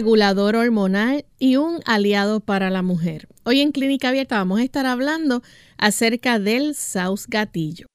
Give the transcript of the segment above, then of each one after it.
Regulador hormonal y un aliado para la mujer. Hoy en Clínica Abierta vamos a estar hablando acerca del Saus gatillo.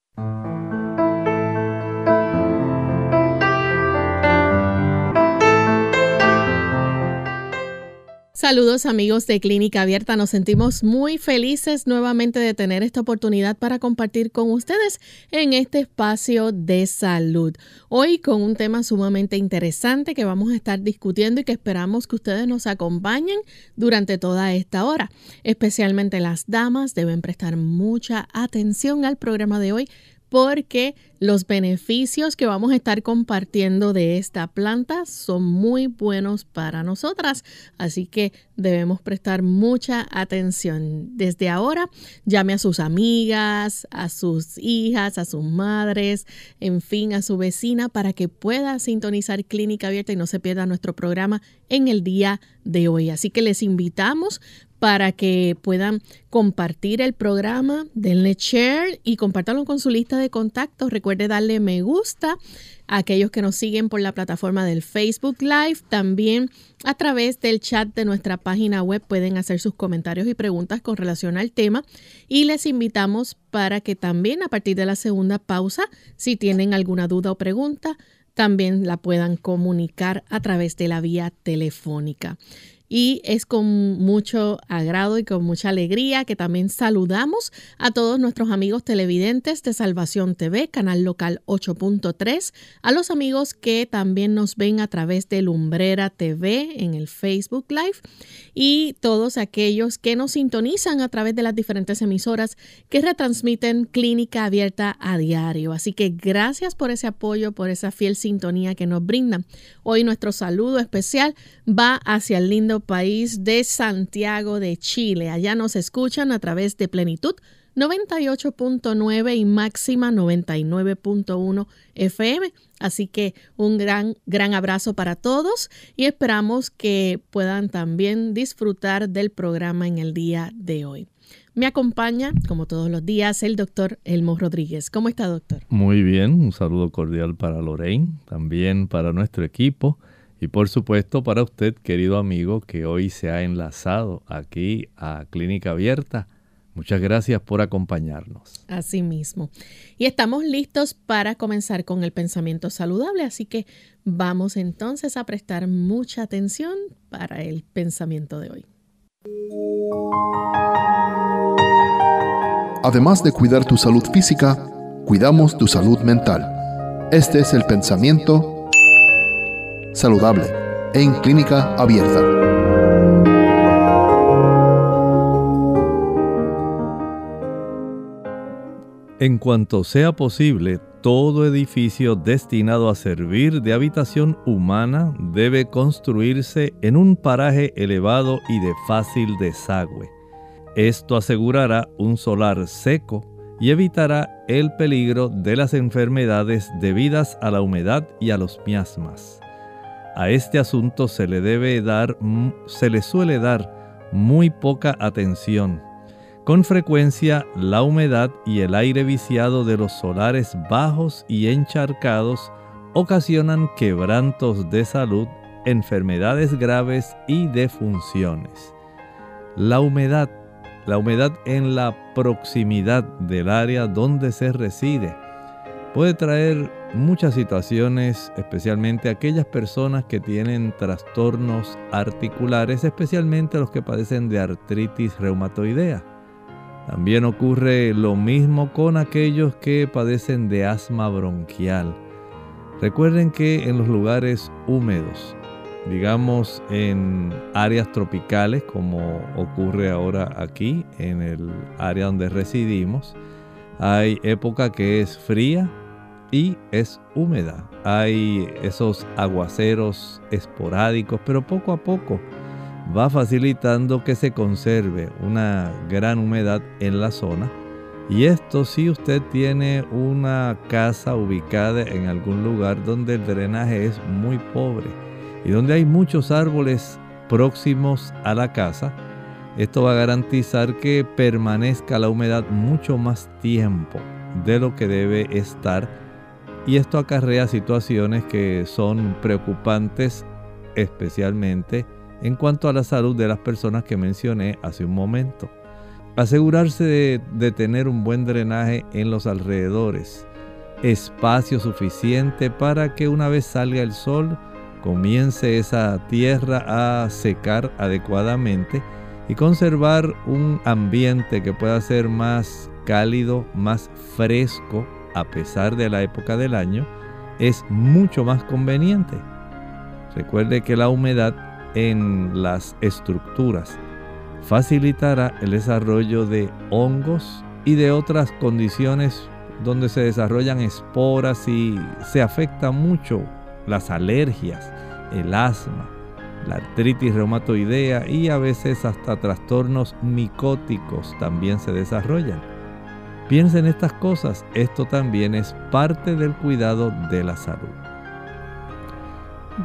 Saludos amigos de Clínica Abierta, nos sentimos muy felices nuevamente de tener esta oportunidad para compartir con ustedes en este espacio de salud. Hoy con un tema sumamente interesante que vamos a estar discutiendo y que esperamos que ustedes nos acompañen durante toda esta hora. Especialmente las damas deben prestar mucha atención al programa de hoy porque los beneficios que vamos a estar compartiendo de esta planta son muy buenos para nosotras, así que debemos prestar mucha atención. Desde ahora, llame a sus amigas, a sus hijas, a sus madres, en fin, a su vecina para que pueda sintonizar Clínica Abierta y no se pierda nuestro programa en el día de hoy. Así que les invitamos para que puedan compartir el programa, denle share y compártanlo con su lista de contactos. Recuerde darle me gusta a aquellos que nos siguen por la plataforma del Facebook Live. También a través del chat de nuestra página web pueden hacer sus comentarios y preguntas con relación al tema. Y les invitamos para que también a partir de la segunda pausa, si tienen alguna duda o pregunta, también la puedan comunicar a través de la vía telefónica y es con mucho agrado y con mucha alegría que también saludamos a todos nuestros amigos televidentes de Salvación TV, canal local 8.3, a los amigos que también nos ven a través de Lumbrera TV en el Facebook Live y todos aquellos que nos sintonizan a través de las diferentes emisoras que retransmiten Clínica Abierta a diario. Así que gracias por ese apoyo, por esa fiel sintonía que nos brindan. Hoy nuestro saludo especial va hacia el lindo país de Santiago de Chile. Allá nos escuchan a través de Plenitud 98.9 y máxima 99.1 FM. Así que un gran, gran abrazo para todos y esperamos que puedan también disfrutar del programa en el día de hoy. Me acompaña, como todos los días, el doctor Elmo Rodríguez. ¿Cómo está, doctor? Muy bien, un saludo cordial para Lorraine, también para nuestro equipo y por supuesto para usted, querido amigo, que hoy se ha enlazado aquí a Clínica Abierta. Muchas gracias por acompañarnos. Así mismo. Y estamos listos para comenzar con el pensamiento saludable, así que vamos entonces a prestar mucha atención para el pensamiento de hoy. Además de cuidar tu salud física, cuidamos tu salud mental. Este es el pensamiento saludable en clínica abierta. En cuanto sea posible, todo edificio destinado a servir de habitación humana debe construirse en un paraje elevado y de fácil desagüe. Esto asegurará un solar seco y evitará el peligro de las enfermedades debidas a la humedad y a los miasmas. A este asunto se le debe dar, se le suele dar muy poca atención. Con frecuencia, la humedad y el aire viciado de los solares bajos y encharcados ocasionan quebrantos de salud, enfermedades graves y defunciones. La humedad, la humedad en la proximidad del área donde se reside, puede traer muchas situaciones, especialmente aquellas personas que tienen trastornos articulares, especialmente los que padecen de artritis reumatoidea. También ocurre lo mismo con aquellos que padecen de asma bronquial. Recuerden que en los lugares húmedos, digamos en áreas tropicales como ocurre ahora aquí en el área donde residimos, hay época que es fría y es húmeda. Hay esos aguaceros esporádicos, pero poco a poco va facilitando que se conserve una gran humedad en la zona. Y esto si usted tiene una casa ubicada en algún lugar donde el drenaje es muy pobre y donde hay muchos árboles próximos a la casa, esto va a garantizar que permanezca la humedad mucho más tiempo de lo que debe estar y esto acarrea situaciones que son preocupantes especialmente en cuanto a la salud de las personas que mencioné hace un momento. Asegurarse de, tener un buen drenaje en los alrededores, espacio suficiente para que una vez salga el sol comience esa tierra a secar adecuadamente y conservar un ambiente que pueda ser más cálido, más fresco a pesar de la época del año, es mucho más conveniente. Recuerde que la humedad en las estructuras facilitará el desarrollo de hongos y de otras condiciones donde se desarrollan esporas y se afecta mucho las alergias, el asma, la artritis reumatoidea y a veces hasta trastornos micóticos también se desarrollan. Piensa en estas cosas, esto también es parte del cuidado de la salud.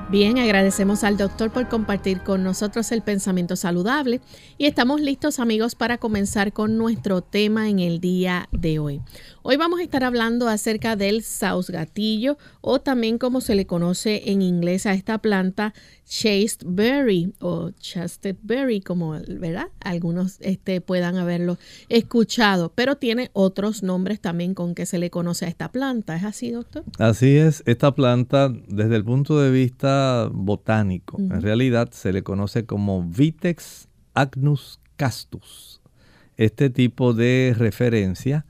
Bien, agradecemos al doctor por compartir con nosotros el pensamiento saludable y estamos listos amigos para comenzar con nuestro tema en el día de hoy. Hoy vamos a estar hablando acerca del sausgatillo o también como se le conoce en inglés a esta planta chased berry o chested berry como verdad algunos este, puedan haberlo escuchado pero tiene otros nombres también con que se le conoce a esta planta. Es así doctor así es. Esta planta desde el punto de vista botánico en realidad se le conoce como Vitex agnus castus. Este tipo de referencia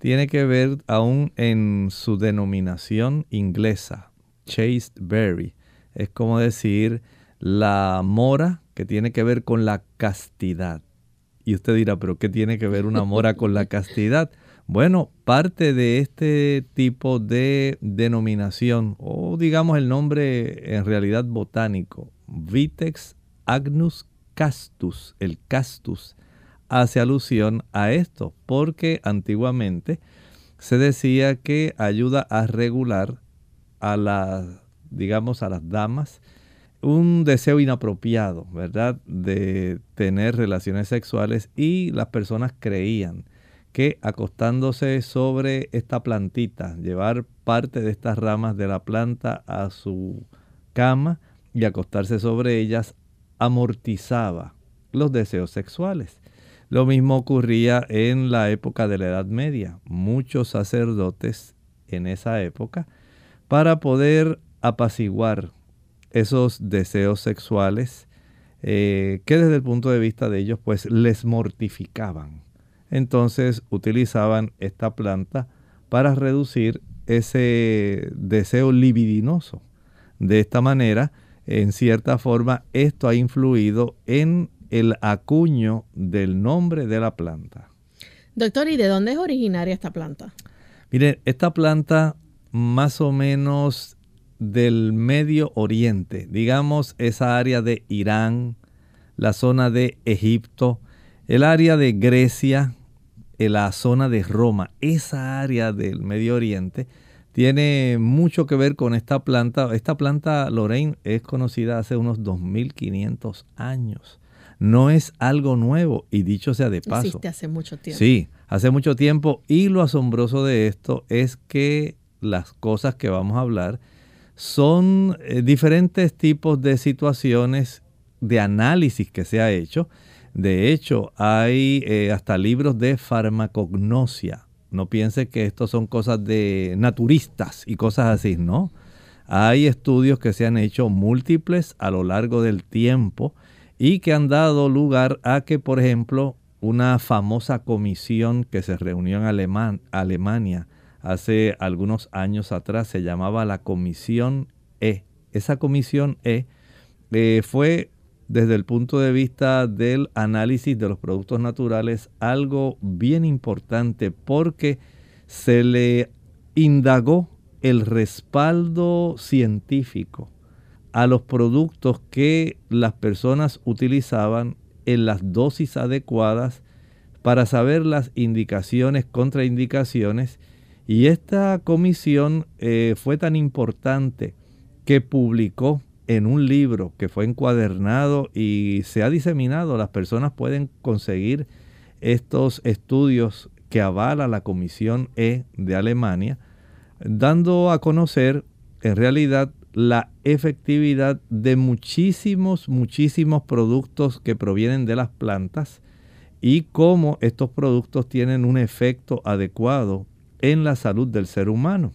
tiene que ver aún en su denominación inglesa chased berry es como decir la mora que tiene que ver con la castidad. Y usted dirá, pero ¿qué tiene que ver una mora con la castidad? Bueno, parte de este tipo de denominación, o digamos el nombre en realidad botánico, Vitex agnus castus, el castus, hace alusión a esto, porque antiguamente se decía que ayuda a regular a las digamos, a las damas un deseo inapropiado, ¿verdad?, de tener relaciones sexuales y las personas creían que acostándose sobre esta plantita, llevar parte de estas ramas de la planta a su cama y acostarse sobre ellas amortizaba los deseos sexuales. Lo mismo ocurría en la época de la Edad Media. Muchos sacerdotes en esa época, para poder apaciguar esos deseos sexuales eh, que desde el punto de vista de ellos pues les mortificaban. Entonces utilizaban esta planta para reducir ese deseo libidinoso. De esta manera, en cierta forma, esto ha influido en el acuño del nombre de la planta. Doctor, ¿y de dónde es originaria esta planta? Miren, esta planta más o menos del Medio Oriente, digamos esa área de Irán, la zona de Egipto, el área de Grecia, la zona de Roma, esa área del Medio Oriente tiene mucho que ver con esta planta. Esta planta, Lorraine, es conocida hace unos 2500 años. No es algo nuevo y dicho sea de paso. Existe hace mucho tiempo. Sí, hace mucho tiempo y lo asombroso de esto es que las cosas que vamos a hablar son eh, diferentes tipos de situaciones de análisis que se ha hecho. De hecho, hay eh, hasta libros de farmacognosia. No piense que esto son cosas de naturistas y cosas así, ¿no? Hay estudios que se han hecho múltiples a lo largo del tiempo y que han dado lugar a que, por ejemplo, una famosa comisión que se reunió en Alemania hace algunos años atrás se llamaba la Comisión E. Esa Comisión E eh, fue desde el punto de vista del análisis de los productos naturales algo bien importante porque se le indagó el respaldo científico a los productos que las personas utilizaban en las dosis adecuadas para saber las indicaciones, contraindicaciones. Y esta comisión eh, fue tan importante que publicó en un libro que fue encuadernado y se ha diseminado. Las personas pueden conseguir estos estudios que avala la Comisión E de Alemania, dando a conocer en realidad la efectividad de muchísimos, muchísimos productos que provienen de las plantas y cómo estos productos tienen un efecto adecuado en la salud del ser humano.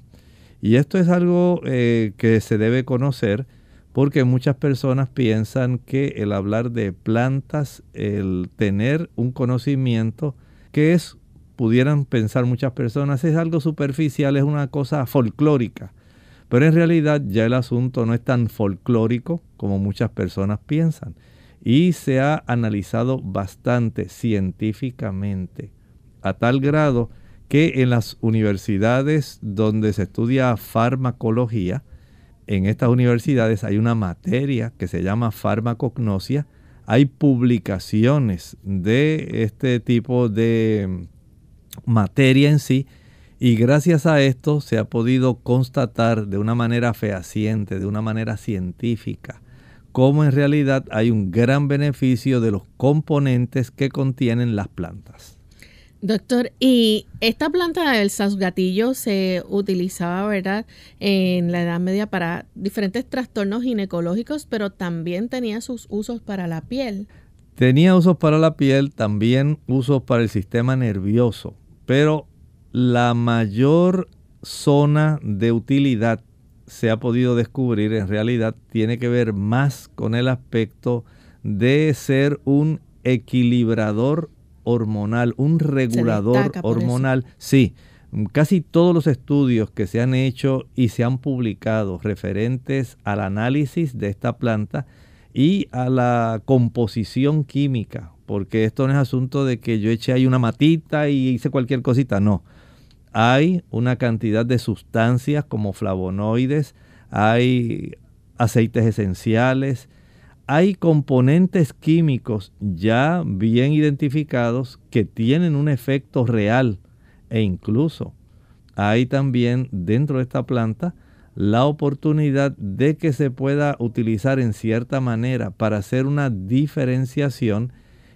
Y esto es algo eh, que se debe conocer porque muchas personas piensan que el hablar de plantas, el tener un conocimiento que es, pudieran pensar muchas personas, es algo superficial, es una cosa folclórica. Pero en realidad ya el asunto no es tan folclórico como muchas personas piensan. Y se ha analizado bastante científicamente, a tal grado que en las universidades donde se estudia farmacología, en estas universidades hay una materia que se llama farmacognosia. Hay publicaciones de este tipo de materia en sí y gracias a esto se ha podido constatar de una manera fehaciente, de una manera científica, cómo en realidad hay un gran beneficio de los componentes que contienen las plantas. Doctor, y esta planta del sausgatillo se utilizaba, ¿verdad?, en la Edad Media para diferentes trastornos ginecológicos, pero también tenía sus usos para la piel. Tenía usos para la piel, también usos para el sistema nervioso, pero la mayor zona de utilidad se ha podido descubrir en realidad tiene que ver más con el aspecto de ser un equilibrador hormonal, un regulador hormonal. Sí, casi todos los estudios que se han hecho y se han publicado referentes al análisis de esta planta y a la composición química, porque esto no es asunto de que yo eche ahí una matita y hice cualquier cosita, no. Hay una cantidad de sustancias como flavonoides, hay aceites esenciales, hay componentes químicos ya bien identificados que tienen un efecto real e incluso hay también dentro de esta planta la oportunidad de que se pueda utilizar en cierta manera para hacer una diferenciación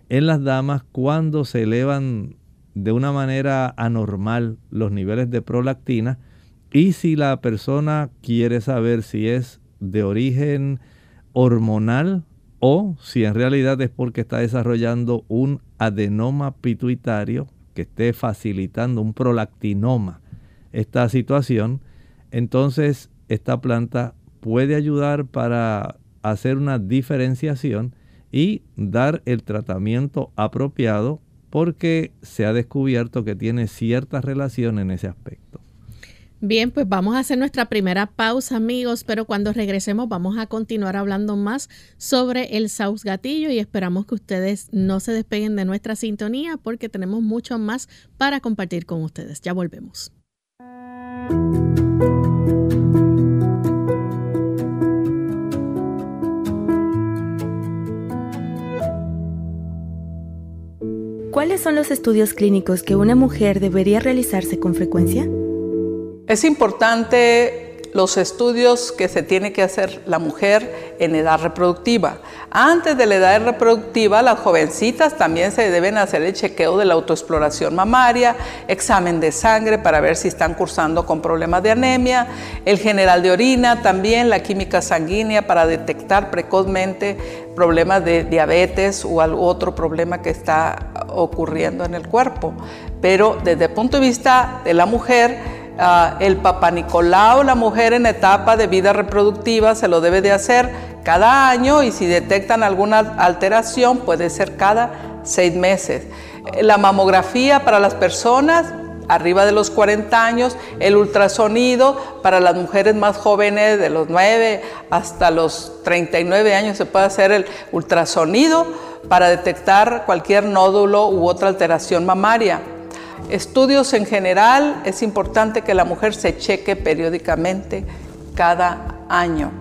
en las damas cuando se elevan de una manera anormal los niveles de prolactina. Y si la persona quiere saber si es de origen hormonal o si en realidad es porque está desarrollando un adenoma pituitario que esté facilitando un prolactinoma esta situación, entonces esta planta puede ayudar para hacer una diferenciación y dar el tratamiento apropiado porque se ha descubierto que tiene cierta relación en ese aspecto. Bien, pues vamos a hacer nuestra primera pausa, amigos, pero cuando regresemos vamos a continuar hablando más sobre el Saus Gatillo y esperamos que ustedes no se despeguen de nuestra sintonía porque tenemos mucho más para compartir con ustedes. Ya volvemos. ¿Cuáles son los estudios clínicos que una mujer debería realizarse con frecuencia? Es importante los estudios que se tiene que hacer la mujer en edad reproductiva. Antes de la edad reproductiva, las jovencitas también se deben hacer el chequeo de la autoexploración mamaria, examen de sangre para ver si están cursando con problemas de anemia, el general de orina, también la química sanguínea para detectar precozmente problemas de diabetes o otro problema que está ocurriendo en el cuerpo. Pero desde el punto de vista de la mujer, Ah, el Papa Nicolau, la mujer en etapa de vida reproductiva, se lo debe de hacer cada año y si detectan alguna alteración puede ser cada seis meses. La mamografía para las personas arriba de los 40 años, el ultrasonido para las mujeres más jóvenes de los 9 hasta los 39 años se puede hacer el ultrasonido para detectar cualquier nódulo u otra alteración mamaria. Estudios en general, es importante que la mujer se cheque periódicamente cada año.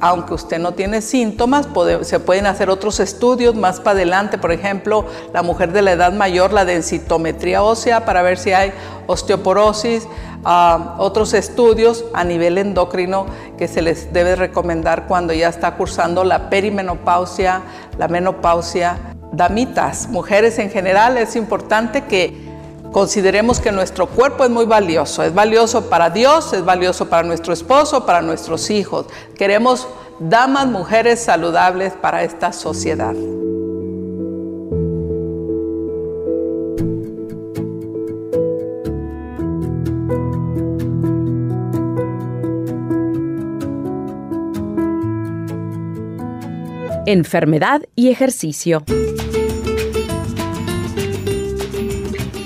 Aunque usted no tiene síntomas, se pueden hacer otros estudios más para adelante, por ejemplo, la mujer de la edad mayor, la densitometría ósea para ver si hay osteoporosis, ah, otros estudios a nivel endocrino que se les debe recomendar cuando ya está cursando la perimenopausia, la menopausia. Damitas, mujeres en general, es importante que Consideremos que nuestro cuerpo es muy valioso, es valioso para Dios, es valioso para nuestro esposo, para nuestros hijos. Queremos damas, mujeres saludables para esta sociedad. Enfermedad y ejercicio.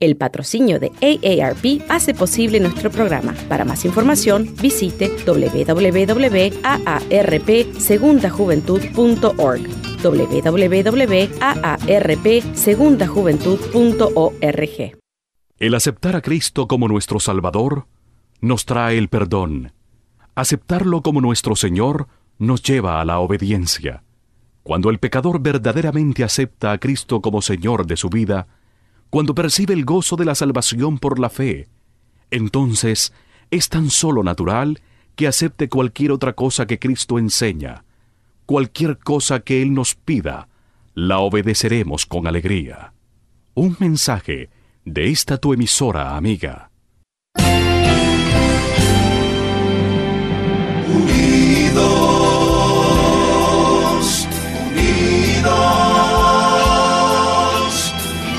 El patrocinio de AARP hace posible nuestro programa. Para más información, visite www.aarpsegundajuventud.org www.aarpsegundajuventud.org El aceptar a Cristo como nuestro Salvador nos trae el perdón. Aceptarlo como nuestro Señor nos lleva a la obediencia. Cuando el pecador verdaderamente acepta a Cristo como Señor de su vida, cuando percibe el gozo de la salvación por la fe, entonces es tan solo natural que acepte cualquier otra cosa que Cristo enseña. Cualquier cosa que Él nos pida, la obedeceremos con alegría. Un mensaje de esta tu emisora amiga.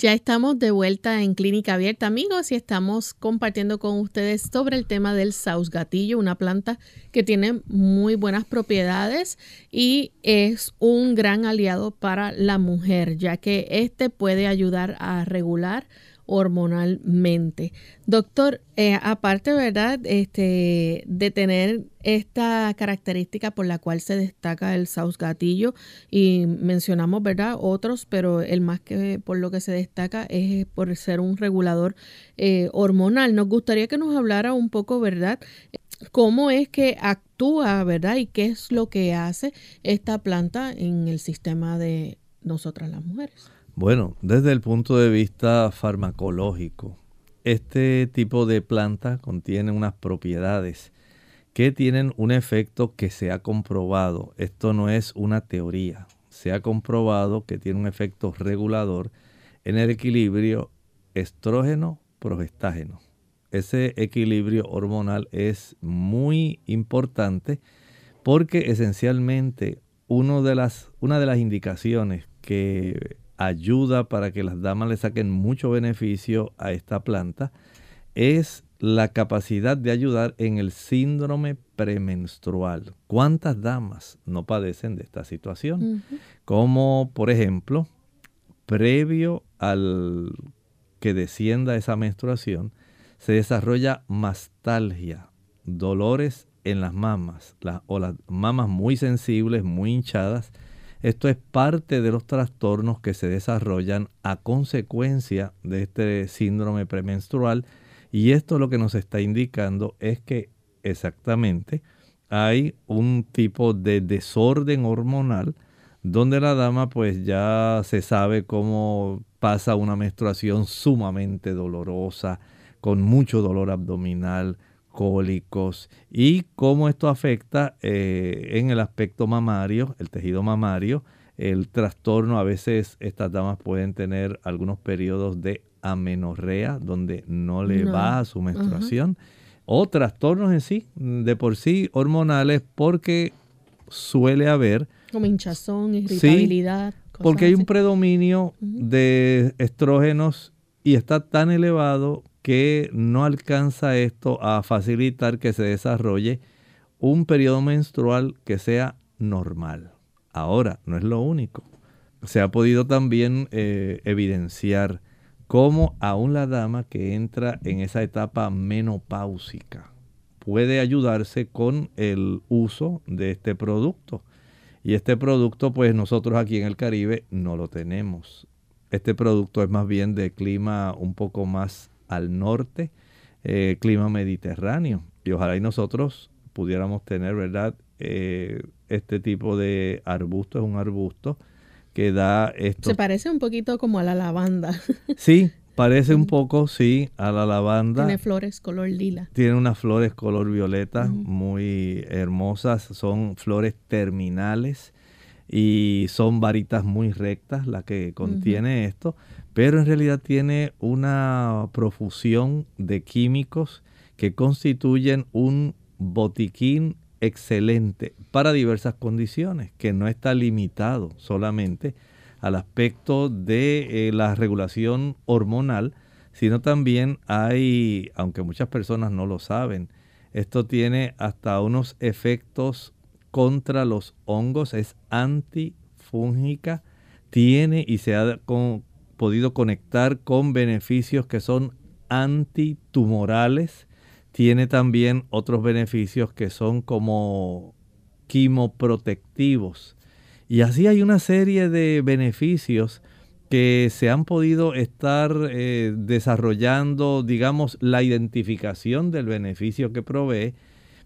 Ya estamos de vuelta en Clínica Abierta, amigos, y estamos compartiendo con ustedes sobre el tema del sausgatillo, una planta que tiene muy buenas propiedades y es un gran aliado para la mujer, ya que este puede ayudar a regular hormonalmente. Doctor, eh, aparte, ¿verdad? Este, de tener esta característica por la cual se destaca el saus gatillo y mencionamos, ¿verdad? Otros, pero el más que por lo que se destaca es por ser un regulador eh, hormonal. Nos gustaría que nos hablara un poco, ¿verdad? cómo es que actúa, ¿verdad? Y qué es lo que hace esta planta en el sistema de nosotras las mujeres. Bueno, desde el punto de vista farmacológico, este tipo de planta contiene unas propiedades que tienen un efecto que se ha comprobado. Esto no es una teoría. Se ha comprobado que tiene un efecto regulador en el equilibrio estrógeno-progestágeno. Ese equilibrio hormonal es muy importante porque esencialmente una de las indicaciones que ayuda para que las damas le saquen mucho beneficio a esta planta es la capacidad de ayudar en el síndrome premenstrual. ¿Cuántas damas no padecen de esta situación? Como por ejemplo, previo al que descienda esa menstruación, se desarrolla mastalgia, dolores en las mamas o las mamas muy sensibles, muy hinchadas. Esto es parte de los trastornos que se desarrollan a consecuencia de este síndrome premenstrual. Y esto lo que nos está indicando es que exactamente hay un tipo de desorden hormonal donde la dama pues ya se sabe cómo pasa una menstruación sumamente dolorosa, con mucho dolor abdominal, cólicos y cómo esto afecta eh, en el aspecto mamario, el tejido mamario, el trastorno, a veces estas damas pueden tener algunos periodos de amenorrea, donde no le va a su menstruación, o trastornos en sí, de por sí hormonales, porque suele haber... Como hinchazón, irritabilidad. porque hay un predominio de estrógenos y está tan elevado que no alcanza esto a facilitar que se desarrolle un periodo menstrual que sea normal. Ahora, no es lo único. Se ha podido también eh, evidenciar cómo aún la dama que entra en esa etapa menopáusica puede ayudarse con el uso de este producto. Y este producto, pues nosotros aquí en el Caribe no lo tenemos. Este producto es más bien de clima un poco más al norte, eh, clima mediterráneo. Y ojalá y nosotros pudiéramos tener, ¿verdad? Eh, este tipo de arbusto es un arbusto que da esto. Se parece un poquito como a la lavanda. Sí, parece un poco, sí, a la lavanda. Tiene flores color lila. Tiene unas flores color violeta muy hermosas. Son flores terminales y son varitas muy rectas las que contiene esto pero en realidad tiene una profusión de químicos que constituyen un botiquín excelente para diversas condiciones, que no está limitado solamente al aspecto de eh, la regulación hormonal, sino también hay, aunque muchas personas no lo saben, esto tiene hasta unos efectos contra los hongos, es antifúngica, tiene y se ha con, podido conectar con beneficios que son antitumorales. Tiene también otros beneficios que son como quimoprotectivos. Y así hay una serie de beneficios que se han podido estar eh, desarrollando, digamos, la identificación del beneficio que provee,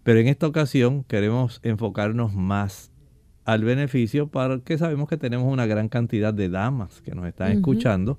pero en esta ocasión queremos enfocarnos más al beneficio porque sabemos que tenemos una gran cantidad de damas que nos están escuchando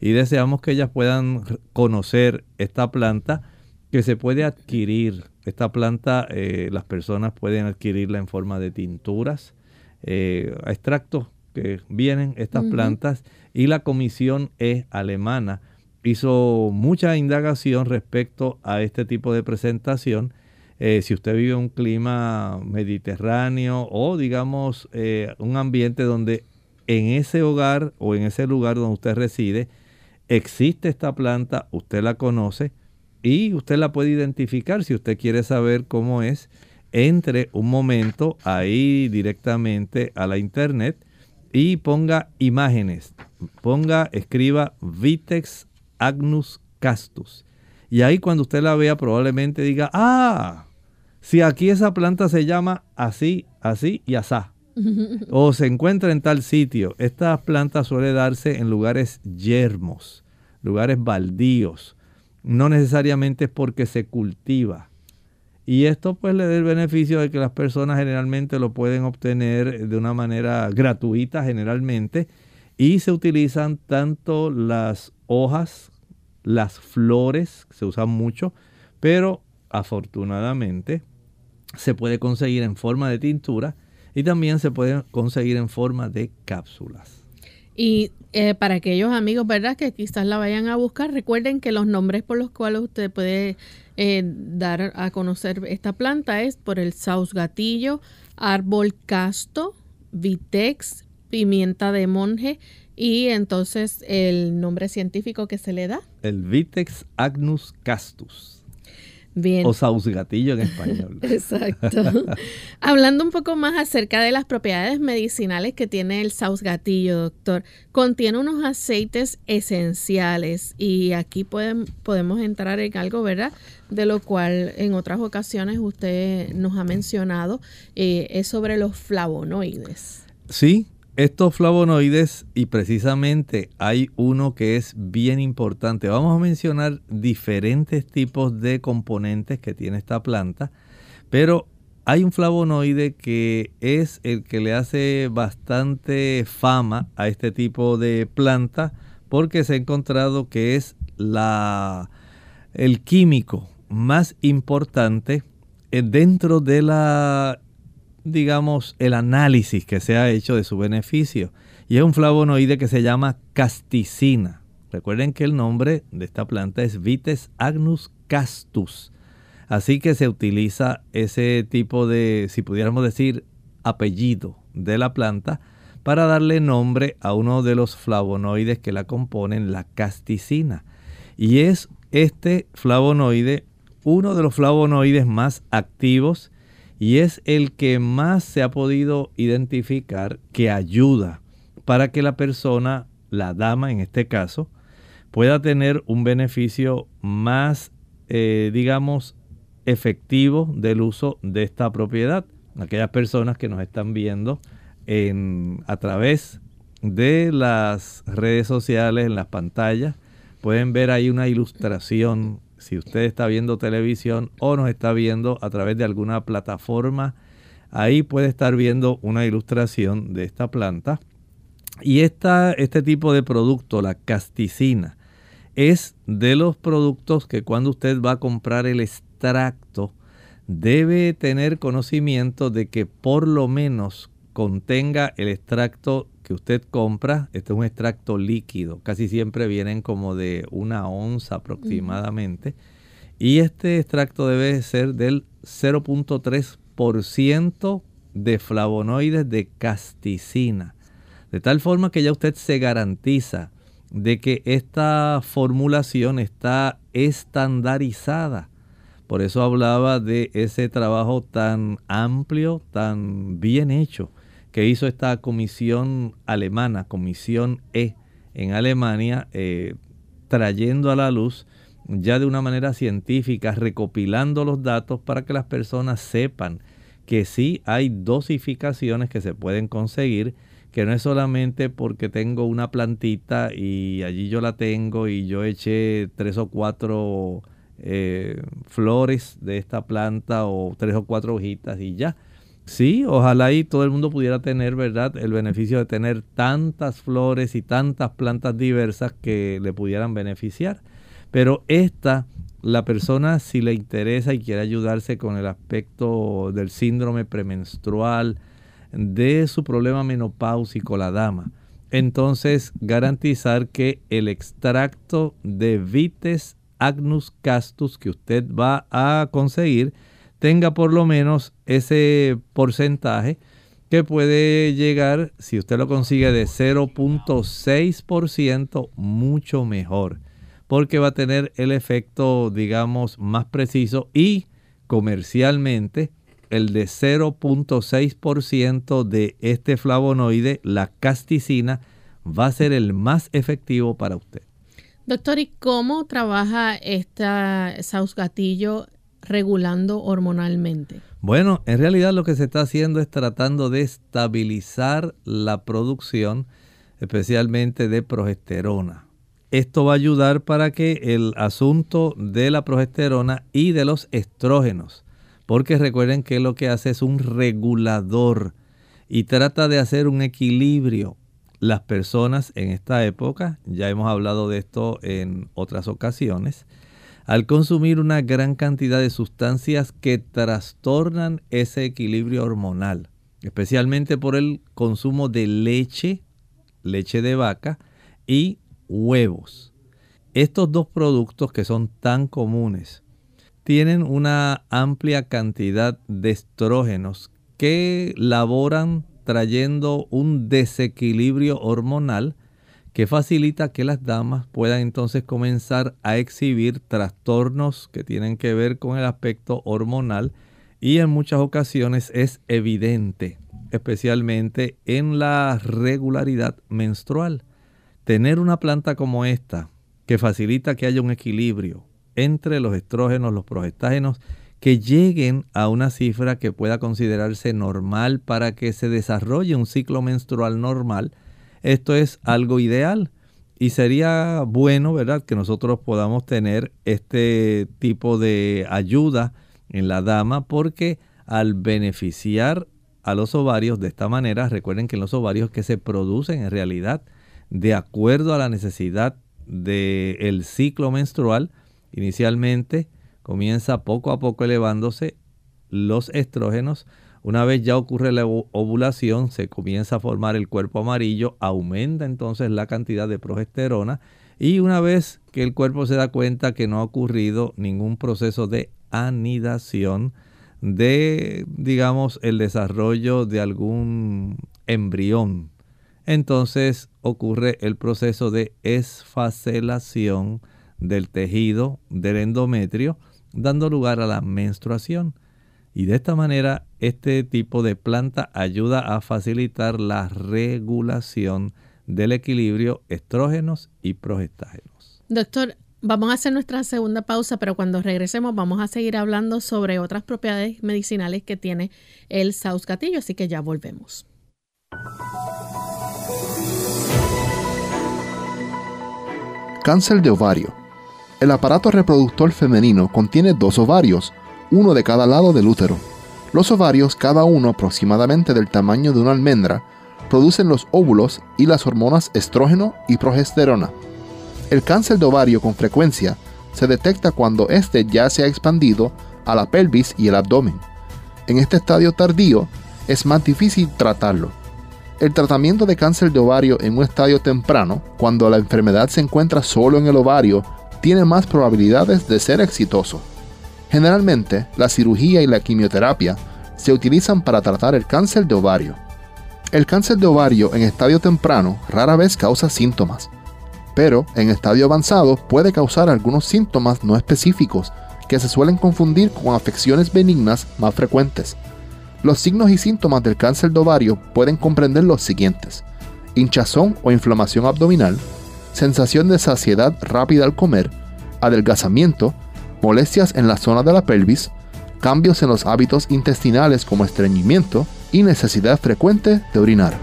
y deseamos que ellas puedan conocer esta planta que se puede adquirir. Esta planta eh, las personas pueden adquirirla en forma de tinturas, eh, extractos que vienen estas plantas y la comisión es alemana. Hizo mucha indagación respecto a este tipo de presentación eh, si usted vive un clima mediterráneo o digamos eh, un ambiente donde en ese hogar o en ese lugar donde usted reside existe esta planta, usted la conoce y usted la puede identificar si usted quiere saber cómo es. Entre un momento ahí directamente a la internet y ponga imágenes. Ponga, escriba Vitex agnus castus. Y ahí cuando usted la vea probablemente diga, ah, si aquí esa planta se llama así, así y asá, o se encuentra en tal sitio, esta planta suele darse en lugares yermos, lugares baldíos, no necesariamente porque se cultiva. Y esto pues le da el beneficio de que las personas generalmente lo pueden obtener de una manera gratuita generalmente y se utilizan tanto las hojas, las flores, se usan mucho, pero afortunadamente se puede conseguir en forma de tintura y también se puede conseguir en forma de cápsulas. Y eh, para aquellos amigos, ¿verdad? Que quizás la vayan a buscar, recuerden que los nombres por los cuales usted puede eh, dar a conocer esta planta es por el sausgatillo, árbol casto, vitex, pimienta de monje y entonces el nombre científico que se le da. El Vitex agnus castus. Bien. O sausgatillo en español. Exacto. Hablando un poco más acerca de las propiedades medicinales que tiene el sausgatillo, doctor. Contiene unos aceites esenciales y aquí pueden, podemos entrar en algo, ¿verdad? De lo cual en otras ocasiones usted nos ha mencionado, eh, es sobre los flavonoides. Sí, estos flavonoides, y precisamente hay uno que es bien importante. Vamos a mencionar diferentes tipos de componentes que tiene esta planta, pero hay un flavonoide que es el que le hace bastante fama a este tipo de planta porque se ha encontrado que es la, el químico más importante eh, dentro de la digamos, el análisis que se ha hecho de su beneficio. Y es un flavonoide que se llama casticina. Recuerden que el nombre de esta planta es Vites agnus castus. Así que se utiliza ese tipo de, si pudiéramos decir, apellido de la planta para darle nombre a uno de los flavonoides que la componen, la casticina. Y es este flavonoide uno de los flavonoides más activos y es el que más se ha podido identificar que ayuda para que la persona, la dama en este caso, pueda tener un beneficio más, eh, digamos, efectivo del uso de esta propiedad. Aquellas personas que nos están viendo en, a través de las redes sociales, en las pantallas, pueden ver ahí una ilustración si usted está viendo televisión o nos está viendo a través de alguna plataforma, ahí puede estar viendo una ilustración de esta planta. Y esta, este tipo de producto, la casticina, es de los productos que cuando usted va a comprar el extracto, debe tener conocimiento de que por lo menos contenga el extracto que usted compra, este es un extracto líquido, casi siempre vienen como de una onza aproximadamente, y este extracto debe ser del 0.3% de flavonoides de casticina, de tal forma que ya usted se garantiza de que esta formulación está estandarizada. Por eso hablaba de ese trabajo tan amplio, tan bien hecho que hizo esta comisión alemana, comisión E en Alemania, eh, trayendo a la luz ya de una manera científica, recopilando los datos para que las personas sepan que sí hay dosificaciones que se pueden conseguir, que no es solamente porque tengo una plantita y allí yo la tengo y yo eché tres o cuatro eh, flores de esta planta o tres o cuatro hojitas y ya Sí, ojalá ahí todo el mundo pudiera tener, ¿verdad?, el beneficio de tener tantas flores y tantas plantas diversas que le pudieran beneficiar. Pero esta, la persona si le interesa y quiere ayudarse con el aspecto del síndrome premenstrual, de su problema menopáusico, la dama, entonces garantizar que el extracto de Vites agnus castus que usted va a conseguir, tenga por lo menos ese porcentaje que puede llegar, si usted lo consigue de 0.6%, mucho mejor, porque va a tener el efecto, digamos, más preciso y comercialmente el de 0.6% de este flavonoide, la casticina, va a ser el más efectivo para usted. Doctor, ¿y cómo trabaja esta sausgatillo regulando hormonalmente? Bueno, en realidad lo que se está haciendo es tratando de estabilizar la producción, especialmente de progesterona. Esto va a ayudar para que el asunto de la progesterona y de los estrógenos, porque recuerden que lo que hace es un regulador y trata de hacer un equilibrio. Las personas en esta época, ya hemos hablado de esto en otras ocasiones, al consumir una gran cantidad de sustancias que trastornan ese equilibrio hormonal, especialmente por el consumo de leche, leche de vaca y huevos. Estos dos productos que son tan comunes tienen una amplia cantidad de estrógenos que laboran trayendo un desequilibrio hormonal que facilita que las damas puedan entonces comenzar a exhibir trastornos que tienen que ver con el aspecto hormonal y en muchas ocasiones es evidente, especialmente en la regularidad menstrual. Tener una planta como esta, que facilita que haya un equilibrio entre los estrógenos, los progestágenos, que lleguen a una cifra que pueda considerarse normal para que se desarrolle un ciclo menstrual normal, esto es algo ideal y sería bueno, ¿verdad?, que nosotros podamos tener este tipo de ayuda en la dama porque al beneficiar a los ovarios de esta manera, recuerden que los ovarios que se producen en realidad de acuerdo a la necesidad del ciclo menstrual, inicialmente comienza poco a poco elevándose los estrógenos, una vez ya ocurre la ovulación, se comienza a formar el cuerpo amarillo, aumenta entonces la cantidad de progesterona y una vez que el cuerpo se da cuenta que no ha ocurrido ningún proceso de anidación, de, digamos, el desarrollo de algún embrión, entonces ocurre el proceso de esfacelación del tejido del endometrio, dando lugar a la menstruación. Y de esta manera, este tipo de planta ayuda a facilitar la regulación del equilibrio estrógenos y progestágenos. Doctor, vamos a hacer nuestra segunda pausa, pero cuando regresemos vamos a seguir hablando sobre otras propiedades medicinales que tiene el sauscatillo, así que ya volvemos. Cáncer de ovario. El aparato reproductor femenino contiene dos ovarios, uno de cada lado del útero. Los ovarios, cada uno aproximadamente del tamaño de una almendra, producen los óvulos y las hormonas estrógeno y progesterona. El cáncer de ovario con frecuencia se detecta cuando éste ya se ha expandido a la pelvis y el abdomen. En este estadio tardío es más difícil tratarlo. El tratamiento de cáncer de ovario en un estadio temprano, cuando la enfermedad se encuentra solo en el ovario, tiene más probabilidades de ser exitoso. Generalmente, la cirugía y la quimioterapia se utilizan para tratar el cáncer de ovario. El cáncer de ovario en estadio temprano rara vez causa síntomas, pero en estadio avanzado puede causar algunos síntomas no específicos que se suelen confundir con afecciones benignas más frecuentes. Los signos y síntomas del cáncer de ovario pueden comprender los siguientes. Hinchazón o inflamación abdominal, sensación de saciedad rápida al comer, adelgazamiento, molestias en la zona de la pelvis, cambios en los hábitos intestinales como estreñimiento y necesidad frecuente de orinar.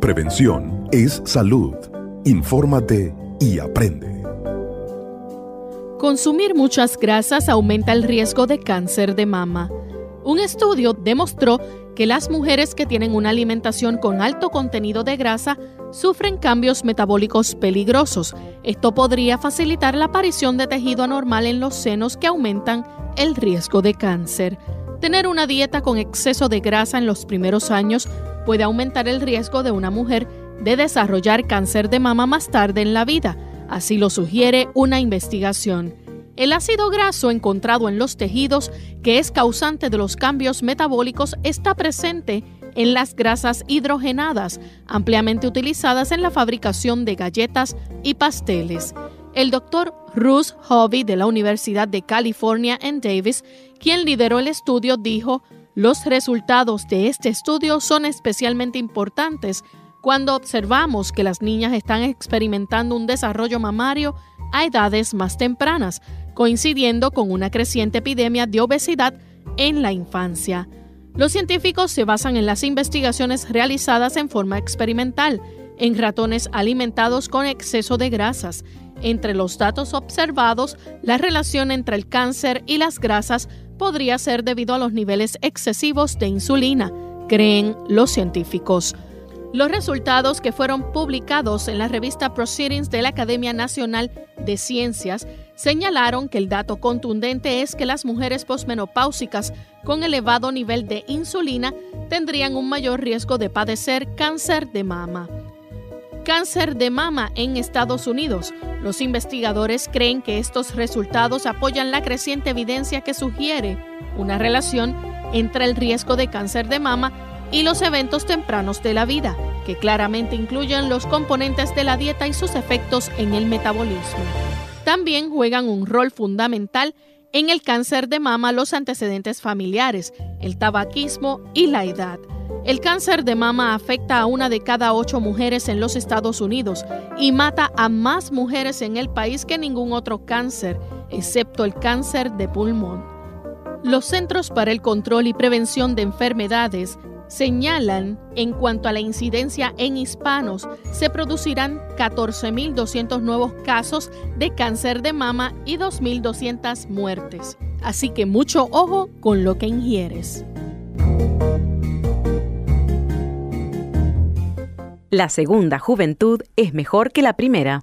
Prevención es salud. Infórmate y aprende. Consumir muchas grasas aumenta el riesgo de cáncer de mama. Un estudio demostró que las mujeres que tienen una alimentación con alto contenido de grasa sufren cambios metabólicos peligrosos. Esto podría facilitar la aparición de tejido anormal en los senos que aumentan el riesgo de cáncer. Tener una dieta con exceso de grasa en los primeros años puede aumentar el riesgo de una mujer de desarrollar cáncer de mama más tarde en la vida, así lo sugiere una investigación. El ácido graso encontrado en los tejidos, que es causante de los cambios metabólicos, está presente en las grasas hidrogenadas, ampliamente utilizadas en la fabricación de galletas y pasteles. El doctor Ruth Hobby de la Universidad de California en Davis, quien lideró el estudio, dijo, los resultados de este estudio son especialmente importantes cuando observamos que las niñas están experimentando un desarrollo mamario a edades más tempranas, coincidiendo con una creciente epidemia de obesidad en la infancia. Los científicos se basan en las investigaciones realizadas en forma experimental en ratones alimentados con exceso de grasas. Entre los datos observados, la relación entre el cáncer y las grasas podría ser debido a los niveles excesivos de insulina, creen los científicos. Los resultados que fueron publicados en la revista Proceedings de la Academia Nacional de Ciencias señalaron que el dato contundente es que las mujeres posmenopáusicas con elevado nivel de insulina tendrían un mayor riesgo de padecer cáncer de mama. Cáncer de mama en Estados Unidos. Los investigadores creen que estos resultados apoyan la creciente evidencia que sugiere una relación entre el riesgo de cáncer de mama y los eventos tempranos de la vida, que claramente incluyen los componentes de la dieta y sus efectos en el metabolismo. También juegan un rol fundamental en el cáncer de mama los antecedentes familiares, el tabaquismo y la edad. El cáncer de mama afecta a una de cada ocho mujeres en los Estados Unidos y mata a más mujeres en el país que ningún otro cáncer, excepto el cáncer de pulmón. Los Centros para el Control y Prevención de Enfermedades señalan en cuanto a la incidencia en hispanos, se producirán 14.200 nuevos casos de cáncer de mama y 2.200 muertes. Así que mucho ojo con lo que ingieres. La segunda juventud es mejor que la primera.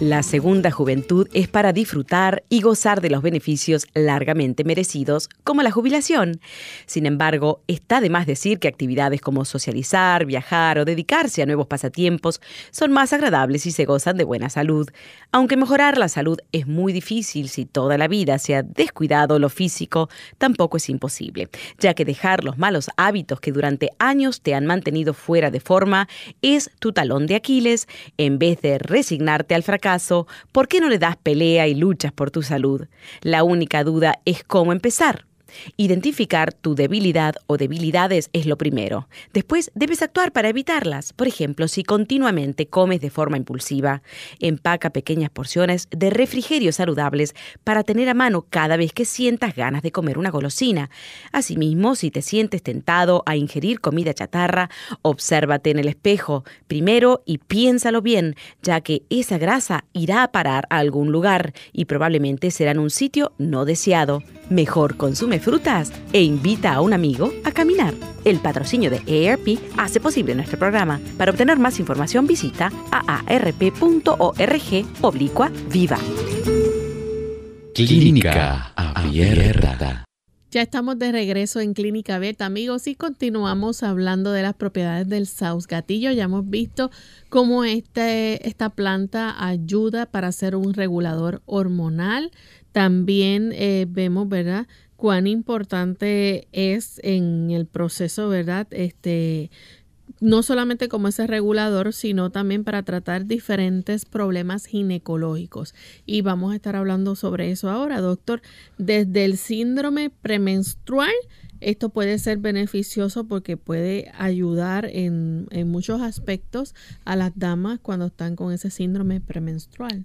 La segunda juventud es para disfrutar y gozar de los beneficios largamente merecidos, como la jubilación. Sin embargo, está de más decir que actividades como socializar, viajar o dedicarse a nuevos pasatiempos son más agradables si se gozan de buena salud. Aunque mejorar la salud es muy difícil si toda la vida se ha descuidado lo físico, tampoco es imposible, ya que dejar los malos hábitos que durante años te han mantenido fuera de forma es tu talón de Aquiles en vez de resignarte al fracaso ¿por qué no le das pelea y luchas por tu salud? La única duda es cómo empezar. Identificar tu debilidad o debilidades es lo primero. Después debes actuar para evitarlas. Por ejemplo, si continuamente comes de forma impulsiva, empaca pequeñas porciones de refrigerios saludables para tener a mano cada vez que sientas ganas de comer una golosina. Asimismo, si te sientes tentado a ingerir comida chatarra, obsérvate en el espejo primero y piénsalo bien, ya que esa grasa irá a parar a algún lugar y probablemente será en un sitio no deseado. Mejor consume frutas e invita a un amigo a caminar. El patrocinio de AARP hace posible nuestro programa. Para obtener más información visita aarp.org oblicua viva. Clínica Abierta. Ya estamos de regreso en Clínica Abierta, amigos, y continuamos hablando de las propiedades del saus gatillo. Ya hemos visto cómo este, esta planta ayuda para ser un regulador hormonal. También eh, vemos, ¿verdad?, cuán importante es en el proceso, ¿verdad? Este, no solamente como ese regulador, sino también para tratar diferentes problemas ginecológicos. Y vamos a estar hablando sobre eso ahora, doctor. Desde el síndrome premenstrual, esto puede ser beneficioso porque puede ayudar en, en muchos aspectos a las damas cuando están con ese síndrome premenstrual.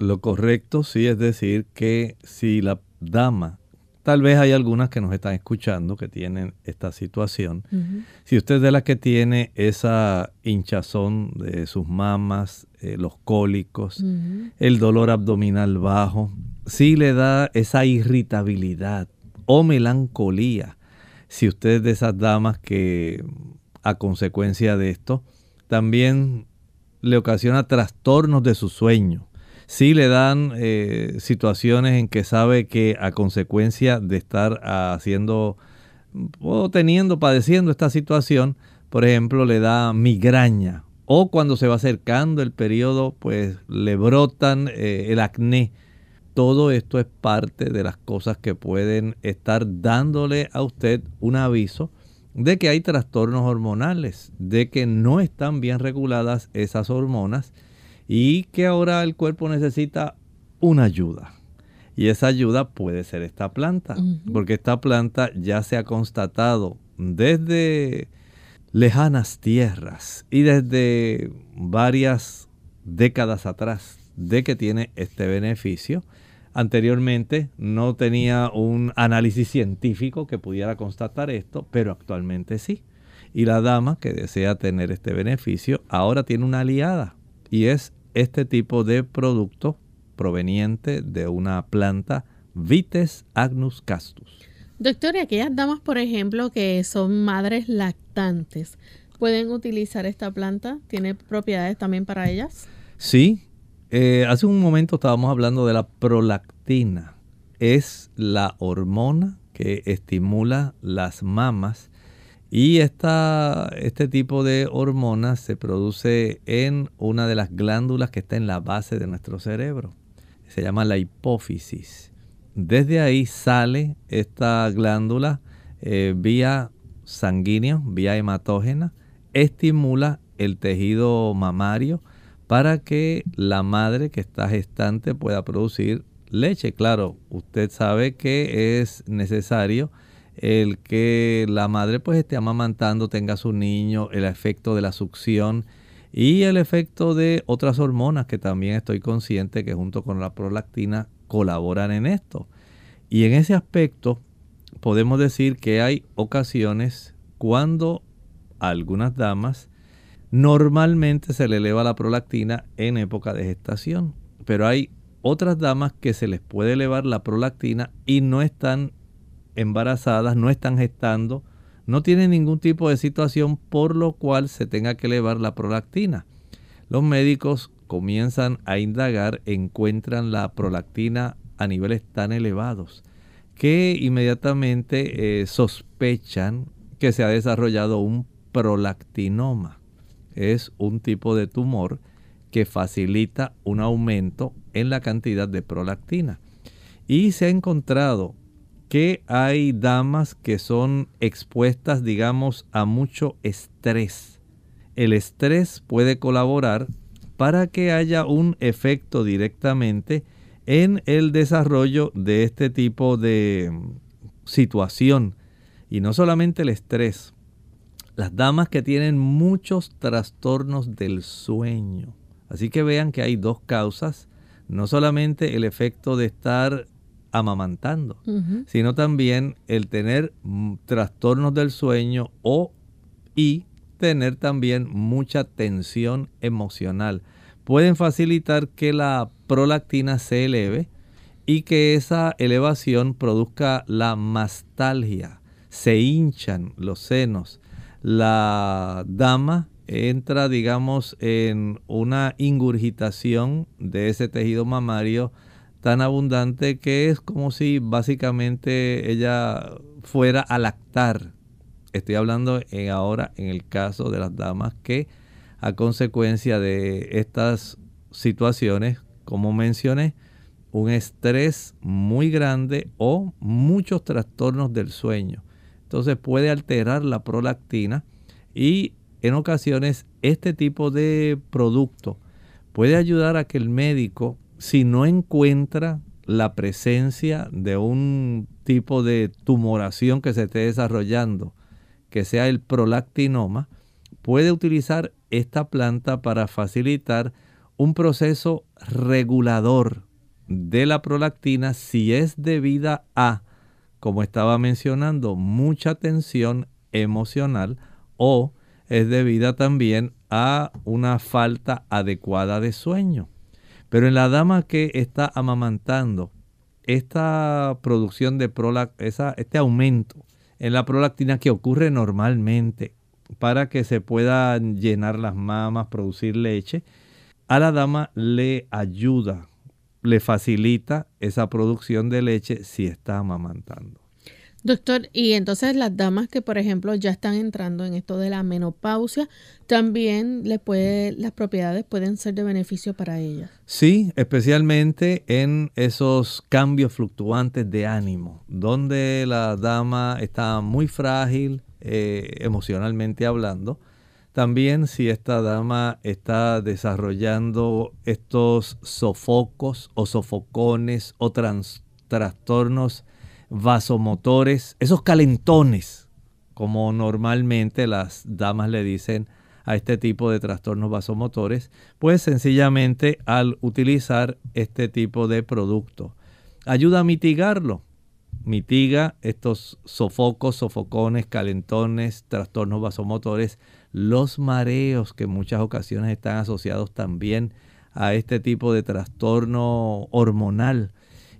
Lo correcto sí es decir que si la dama Tal vez hay algunas que nos están escuchando que tienen esta situación. Si usted es de las que tiene esa hinchazón de sus mamas, eh, los cólicos, el dolor abdominal bajo, si le da esa irritabilidad o melancolía, si usted es de esas damas que a consecuencia de esto también le ocasiona trastornos de su sueño, sí le dan eh, situaciones en que sabe que a consecuencia de estar haciendo o teniendo, padeciendo esta situación, por ejemplo, le da migraña o cuando se va acercando el periodo, pues le brotan eh, el acné. Todo esto es parte de las cosas que pueden estar dándole a usted un aviso de que hay trastornos hormonales, de que no están bien reguladas esas hormonas y que ahora el cuerpo necesita una ayuda. Y esa ayuda puede ser esta planta, porque esta planta ya se ha constatado desde lejanas tierras y desde varias décadas atrás de que tiene este beneficio. Anteriormente no tenía un análisis científico que pudiera constatar esto, pero actualmente sí. Y la dama que desea tener este beneficio ahora tiene una aliada y es este tipo de producto proveniente de una planta Vites agnus castus. Doctor, aquellas damas, por ejemplo, que son madres lactantes, ¿pueden utilizar esta planta? ¿Tiene propiedades también para ellas? Sí. Eh, hace un momento estábamos hablando de la prolactina. es la hormona que estimula las mamas y esta, este tipo de hormona se produce en una de las glándulas que está en la base de nuestro cerebro. Se llama la hipófisis. Desde ahí sale esta glándula eh, vía sanguíneo, vía hematógena, estimula el tejido mamario para que la madre que está gestante pueda producir leche. Claro, usted sabe que es necesario el que la madre pues esté amamantando, tenga su niño, el efecto de la succión y el efecto de otras hormonas que también estoy consciente que junto con la prolactina colaboran en esto. Y en ese aspecto podemos decir que hay ocasiones cuando a algunas damas normalmente se le eleva la prolactina en época de gestación, pero hay otras damas que se les puede elevar la prolactina y no están embarazadas, no están gestando, no tienen ningún tipo de situación por lo cual se tenga que elevar la prolactina. Los médicos comienzan a indagar, encuentran la prolactina a niveles tan elevados que inmediatamente eh, sospechan que se ha desarrollado un prolactinoma. Es un tipo de tumor que facilita un aumento en la cantidad de prolactina. Y se ha encontrado que hay damas que son expuestas, digamos, a mucho estrés. El estrés puede colaborar para que haya un efecto directamente en el desarrollo de este tipo de situación. Y no solamente el estrés, las damas que tienen muchos trastornos del sueño. Así que vean que hay dos causas, no solamente el efecto de estar amamantando, sino también el tener trastornos del sueño o y tener también mucha tensión emocional. Pueden facilitar que la prolactina se eleve y que esa elevación produzca la mastalgia. Se hinchan los senos. La dama entra, digamos, en una ingurgitación de ese tejido mamario tan abundante que es como si básicamente ella fuera a lactar. Estoy hablando ahora en el caso de las damas que a consecuencia de estas situaciones, como mencioné, un estrés muy grande o muchos trastornos del sueño. Entonces puede alterar la prolactina y en ocasiones este tipo de producto puede ayudar a que el médico si no encuentra la presencia de un tipo de tumoración que se esté desarrollando, que sea el prolactinoma, puede utilizar esta planta para facilitar un proceso regulador de la prolactina si es debida a, como estaba mencionando, mucha tensión emocional o es debida también a una falta adecuada de sueño. Pero en la dama que está amamantando, esta producción de prolactina, este aumento en la prolactina que ocurre normalmente para que se puedan llenar las mamas, producir leche, a la dama le ayuda, le facilita esa producción de leche si está amamantando. Doctor, y entonces las damas que, por ejemplo, ya están entrando en esto de la menopausia, también le puede, las propiedades pueden ser de beneficio para ellas. Sí, especialmente en esos cambios fluctuantes de ánimo, donde la dama está muy frágil eh, emocionalmente hablando. También si esta dama está desarrollando estos sofocos o sofocones o trastornos vasomotores, esos calentones, como normalmente las damas le dicen a este tipo de trastornos vasomotores, pues sencillamente al utilizar este tipo de producto ayuda a mitigarlo. Mitiga estos sofocos, sofocones, calentones, trastornos vasomotores, los mareos que en muchas ocasiones están asociados también a este tipo de trastorno hormonal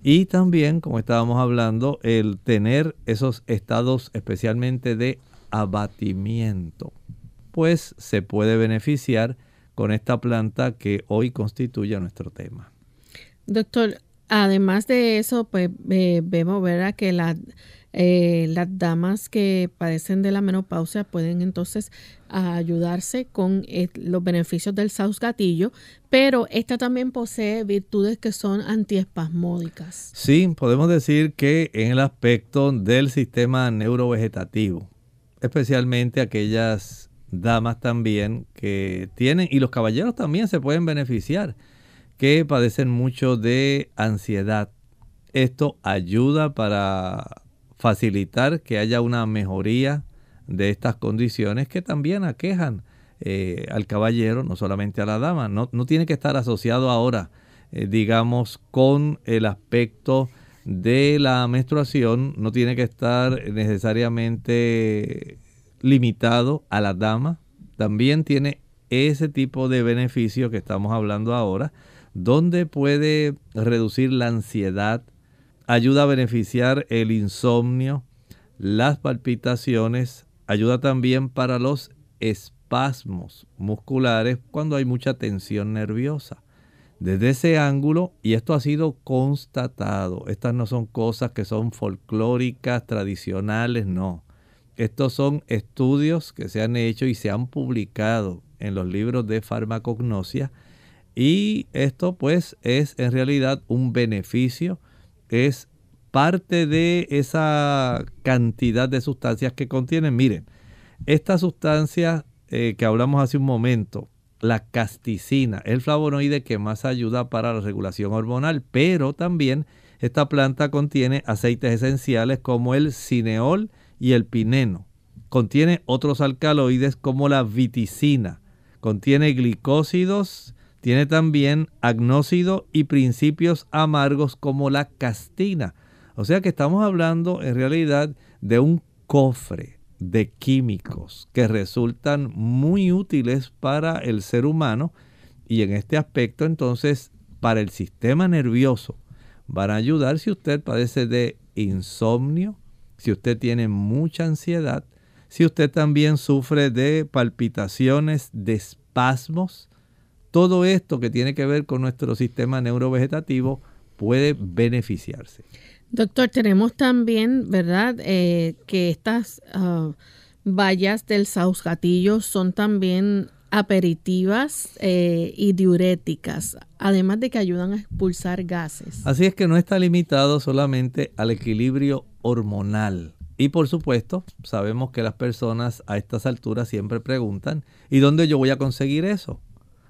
y también, como estábamos hablando, el tener esos estados especialmente de abatimiento, pues se puede beneficiar con esta planta que hoy constituye nuestro tema. Doctor, Además de eso, pues eh, vemos ¿verdad? que la, eh, las damas que padecen de la menopausia pueden entonces ayudarse con eh, los beneficios del saus gatillo, pero esta también posee virtudes que son antiespasmódicas. Sí, podemos decir que en el aspecto del sistema neurovegetativo, especialmente aquellas damas también que tienen, y los caballeros también se pueden beneficiar que padecen mucho de ansiedad. Esto ayuda para facilitar que haya una mejoría de estas condiciones que también aquejan eh, al caballero, no solamente a la dama. No, tiene que estar asociado ahora, eh, digamos, con el aspecto de la menstruación, no tiene que estar necesariamente limitado a la dama. También tiene ese tipo de beneficio que estamos hablando ahora donde puede reducir la ansiedad, ayuda a beneficiar el insomnio, las palpitaciones, ayuda también para los espasmos musculares cuando hay mucha tensión nerviosa. Desde ese ángulo, y esto ha sido constatado, estas no son cosas que son folclóricas, tradicionales, no. Estos son estudios que se han hecho y se han publicado en los libros de farmacognosia y esto pues es en realidad un beneficio, es parte de esa cantidad de sustancias que contienen. Miren, esta sustancia eh, que hablamos hace un momento, la casticina, el flavonoide que más ayuda para la regulación hormonal, pero también esta planta contiene aceites esenciales como el cineol y el pineno. Contiene otros alcaloides como la viticina. Contiene glicósidos tiene también agnócido y principios amargos como la castina. O sea que estamos hablando en realidad de un cofre de químicos que resultan muy útiles para el ser humano y en este aspecto entonces para el sistema nervioso van a ayudar si usted padece de insomnio, si usted tiene mucha ansiedad, si usted también sufre de palpitaciones, de espasmos, todo esto que tiene que ver con nuestro sistema neurovegetativo puede beneficiarse. Doctor, tenemos también, ¿verdad?, eh, que estas uh, bayas del sausgatillo son también aperitivas eh, y diuréticas, además de que ayudan a expulsar gases. Así es que no está limitado solamente al equilibrio hormonal. Y por supuesto, sabemos que las personas a estas alturas siempre preguntan, ¿y dónde yo voy a conseguir eso?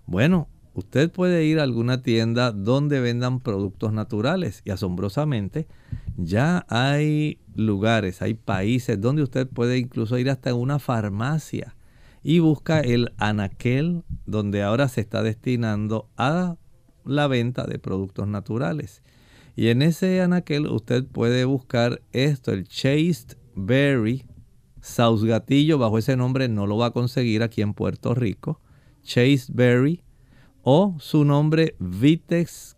Bueno, usted puede ir a alguna tienda donde vendan productos naturales y asombrosamente ya hay lugares, hay países donde usted puede incluso ir hasta una farmacia y busca el anaquel donde ahora se está destinando a la venta de productos naturales. Y en ese anaquel usted puede buscar esto, el Chased Berry Sausgatillo, bajo ese nombre no lo va a conseguir aquí en Puerto Rico. Chase Berry o su nombre Vitex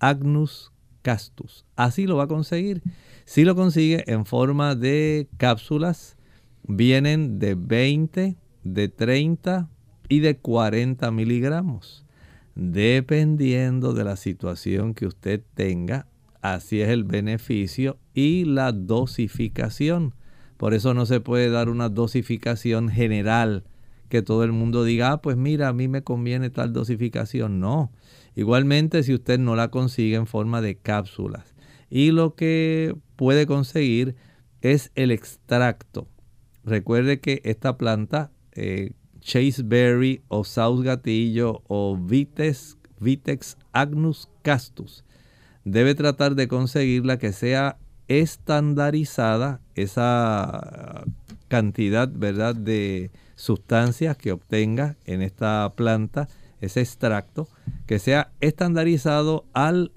agnus castus. Así lo va a conseguir. Si lo consigue en forma de cápsulas, vienen de 20, de 30 y de 40 miligramos. Dependiendo de la situación que usted tenga, así es el beneficio y la dosificación. Por eso no se puede dar una dosificación general que todo el mundo diga, ah, pues mira, a mí me conviene tal dosificación. No. Igualmente si usted no la consigue en forma de cápsulas. Y lo que puede conseguir es el extracto. Recuerde que esta planta, eh, Chaseberry o South Gatillo o Vitex, Vitex agnus castus, debe tratar de conseguirla que sea estandarizada esa cantidad, ¿verdad?, de sustancias que obtenga en esta planta, ese extracto, que sea estandarizado al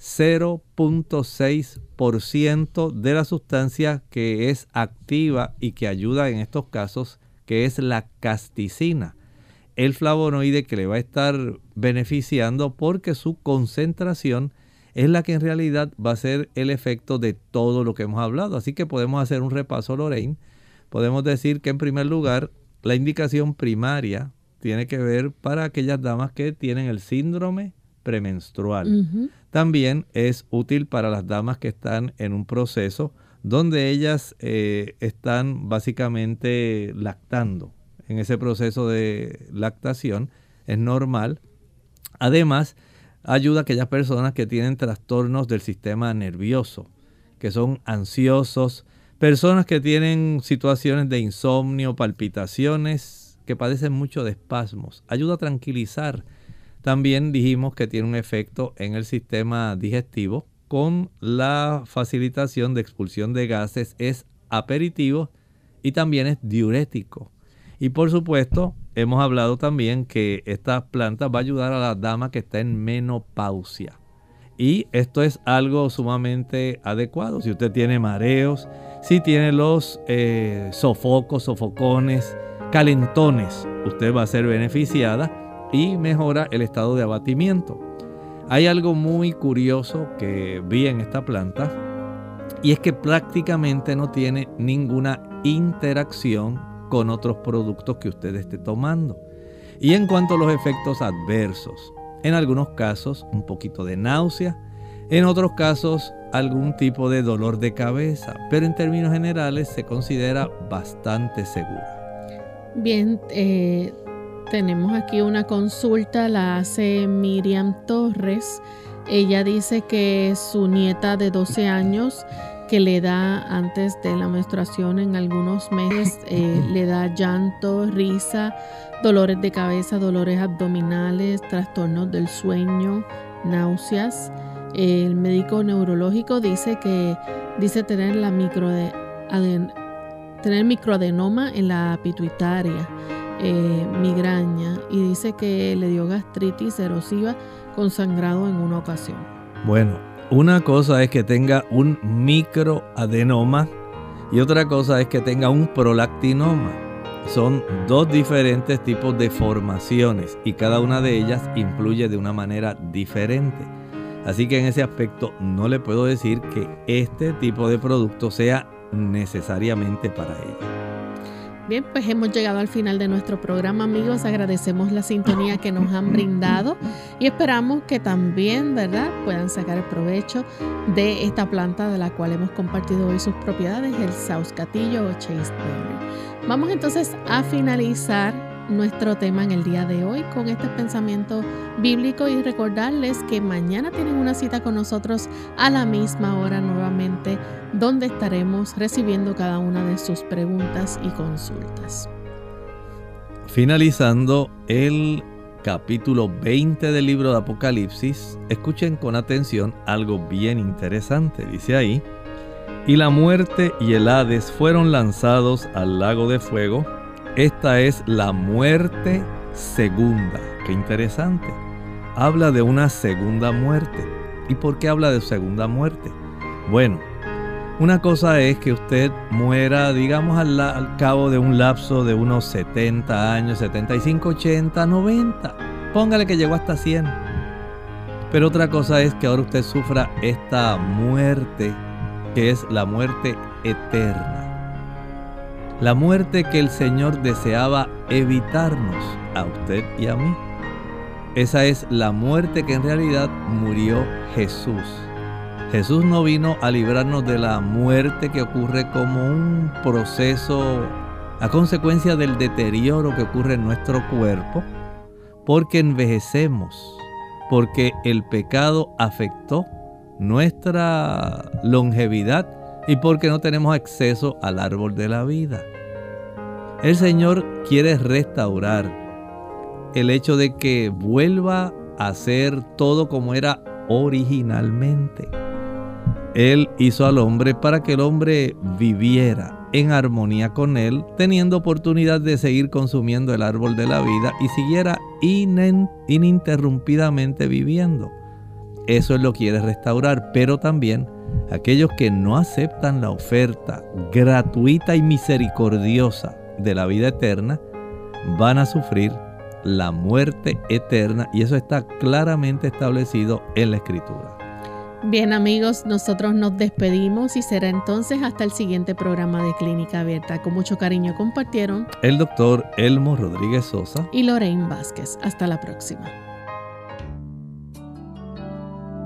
0.6% de la sustancia que es activa y que ayuda en estos casos, que es la casticina, el flavonoide que le va a estar beneficiando porque su concentración es la que en realidad va a ser el efecto de todo lo que hemos hablado. Así que podemos hacer un repaso, Lorraine. Podemos decir que en primer lugar la indicación primaria tiene que ver para aquellas damas que tienen el síndrome premenstrual. También es útil para las damas que están en un proceso donde ellas eh, están básicamente lactando. En ese proceso de lactación es normal. Además, ayuda a aquellas personas que tienen trastornos del sistema nervioso, que son ansiosos, personas que tienen situaciones de insomnio, palpitaciones, que padecen mucho de espasmos. Ayuda a tranquilizar. También dijimos que tiene un efecto en el sistema digestivo con la facilitación de expulsión de gases es aperitivo y también es diurético. Y por supuesto, hemos hablado también que esta planta va a ayudar a la dama que está en menopausia. Y esto es algo sumamente adecuado. Si usted tiene mareos, si tiene los eh, sofocos, sofocones, calentones, usted va a ser beneficiada y mejora el estado de abatimiento. Hay algo muy curioso que vi en esta planta y es que prácticamente no tiene ninguna interacción con otros productos que usted esté tomando. Y en cuanto a los efectos adversos, en algunos casos un poquito de náusea, en otros casos algún tipo de dolor de cabeza, pero en términos generales se considera bastante segura. Bien, eh, tenemos aquí una consulta, la hace Miriam Torres. Ella dice que su nieta de 12 años que le da antes de la menstruación en algunos meses, eh, le da llanto, risa, dolores de cabeza, dolores abdominales, trastornos del sueño, náuseas. El médico neurológico dice que dice tener la micro tener microadenoma en la pituitaria eh, migraña y dice que le dio gastritis erosiva con sangrado en una ocasión. Bueno, una cosa es que tenga un microadenoma y otra cosa es que tenga un prolactinoma. Son dos diferentes tipos de formaciones y cada una de ellas influye de una manera diferente. Así que en ese aspecto no le puedo decir que este tipo de producto sea necesariamente para ella. Bien, pues hemos llegado al final de nuestro programa, amigos. Agradecemos la sintonía que nos han brindado y esperamos que también, ¿verdad?, puedan sacar provecho de esta planta de la cual hemos compartido hoy sus propiedades, el Sauscatillo o Chaseberry. Vamos entonces a finalizar nuestro tema en el día de hoy con este pensamiento bíblico y recordarles que mañana tienen una cita con nosotros a la misma hora nuevamente donde estaremos recibiendo cada una de sus preguntas y consultas. Finalizando el capítulo 20 del libro de Apocalipsis, escuchen con atención algo bien interesante. Dice ahí, y la muerte y el Hades fueron lanzados al lago de fuego esta es la muerte segunda. Qué interesante. Habla de una segunda muerte. ¿Y por qué habla de segunda muerte? Bueno, una cosa es que usted muera, digamos, al, cabo de un lapso de unos 70 años, 75, 80, 90. Póngale que llegó hasta 100. Pero otra cosa es que ahora usted sufra esta muerte, que es la muerte eterna la muerte que el Señor deseaba evitarnos a usted y a mí. Esa es la muerte que en realidad murió Jesús. Jesús no vino a librarnos de la muerte que ocurre como un proceso a consecuencia del deterioro que ocurre en nuestro cuerpo, porque envejecemos, porque el pecado afectó nuestra longevidad y porque no tenemos acceso al árbol de la vida. El Señor quiere restaurar el hecho de que vuelva a ser todo como era originalmente. Él hizo al hombre para que el hombre viviera en armonía con Él, teniendo oportunidad de seguir consumiendo el árbol de la vida y siguiera ininterrumpidamente viviendo. Eso Él lo quiere restaurar, pero también aquellos que no aceptan la oferta gratuita y misericordiosa de la vida eterna, van a sufrir la muerte eterna y eso está claramente establecido en la escritura. Bien amigos, nosotros nos despedimos y será entonces hasta el siguiente programa de Clínica Abierta. Con mucho cariño compartieron el doctor Elmo Rodríguez Sosa y Lorraine Vázquez. Hasta la próxima.